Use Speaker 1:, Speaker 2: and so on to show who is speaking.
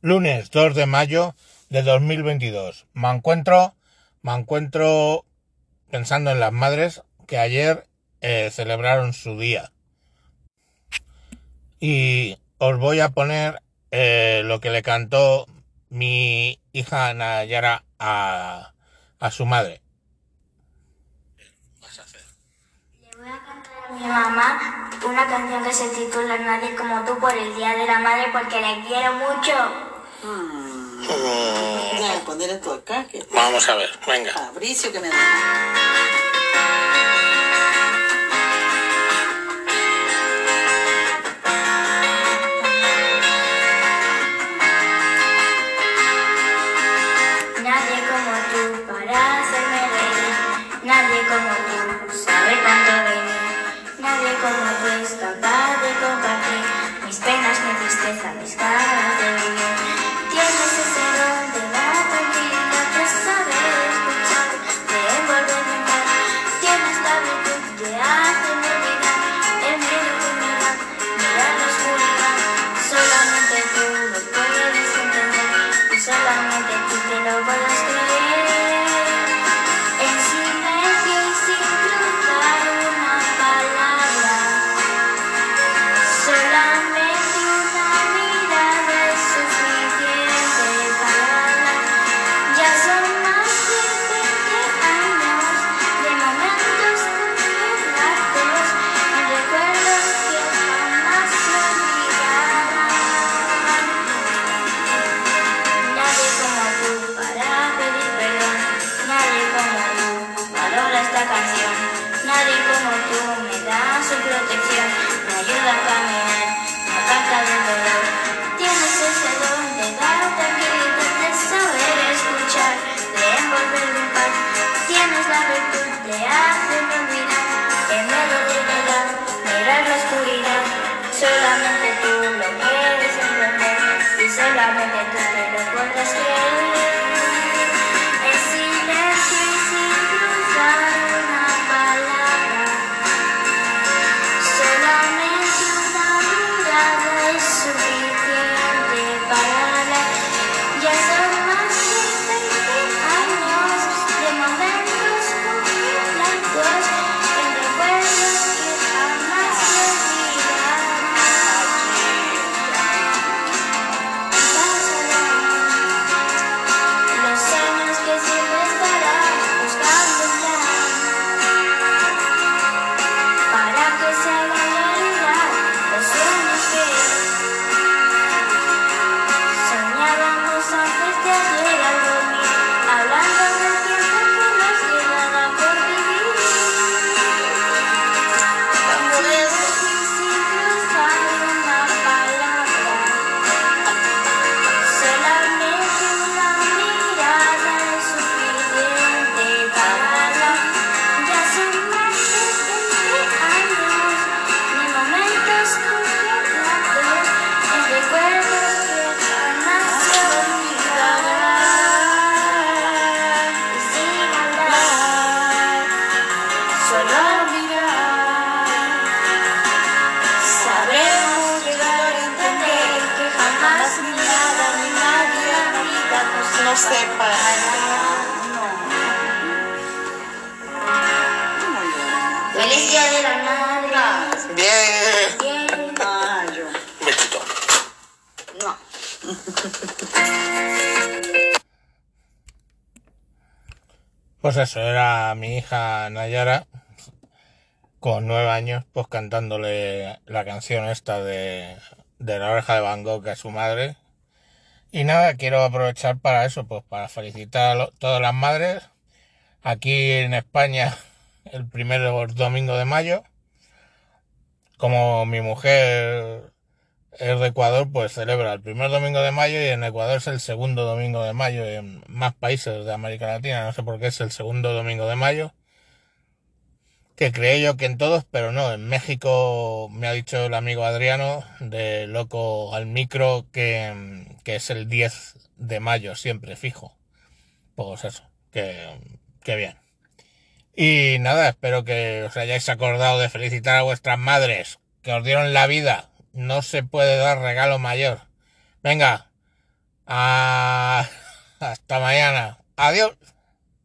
Speaker 1: lunes 2 de mayo de 2022. Me encuentro, me encuentro pensando en las madres que ayer eh, celebraron su día. Y os voy a poner eh, lo que le cantó mi hija Nayara a, a su madre.
Speaker 2: Le voy a cantar a mi mamá una canción que se titula Nadie como tú por el Día de la Madre porque la quiero mucho.
Speaker 3: Ya, poner esto acá, que
Speaker 1: Vamos a ver, venga.
Speaker 3: Fabricio que me da.
Speaker 2: Nadie como tú y solamente tú te lo puedes creer. Su protección, me ayuda a caminar, me aparta del dolor. Tienes ese don de dar tranquilidad, de saber escuchar, de envolverme en paz. Tienes la virtud de hacerme olvidar me lo de dar, mirar la oscuridad. Solamente tú lo puedes entender y solamente tú te lo puedes creer. something still good.
Speaker 3: No llores.
Speaker 2: Feliz día de la madre.
Speaker 1: Bien.
Speaker 2: Bien.
Speaker 3: Ah, yo.
Speaker 1: Un besito.
Speaker 3: No.
Speaker 1: Pues eso, era mi hija Nayara, con nueve años, pues cantándole la canción esta de, de la oreja de Van Gogh a su madre. Y nada, quiero aprovechar para eso, pues para felicitar a todas las madres. Aquí en España, el primer domingo de mayo. Como mi mujer es de Ecuador, pues celebra el primer domingo de mayo y en Ecuador es el segundo domingo de mayo. Y en más países de América Latina, no sé por qué es el segundo domingo de mayo. Que creé yo que en todos, pero no. En México me ha dicho el amigo Adriano de Loco al Micro que, que es el 10 de mayo, siempre fijo. Pues eso, que, que bien. Y nada, espero que os hayáis acordado de felicitar a vuestras madres, que os dieron la vida. No se puede dar regalo mayor. Venga, Ah, hasta mañana. Adiós.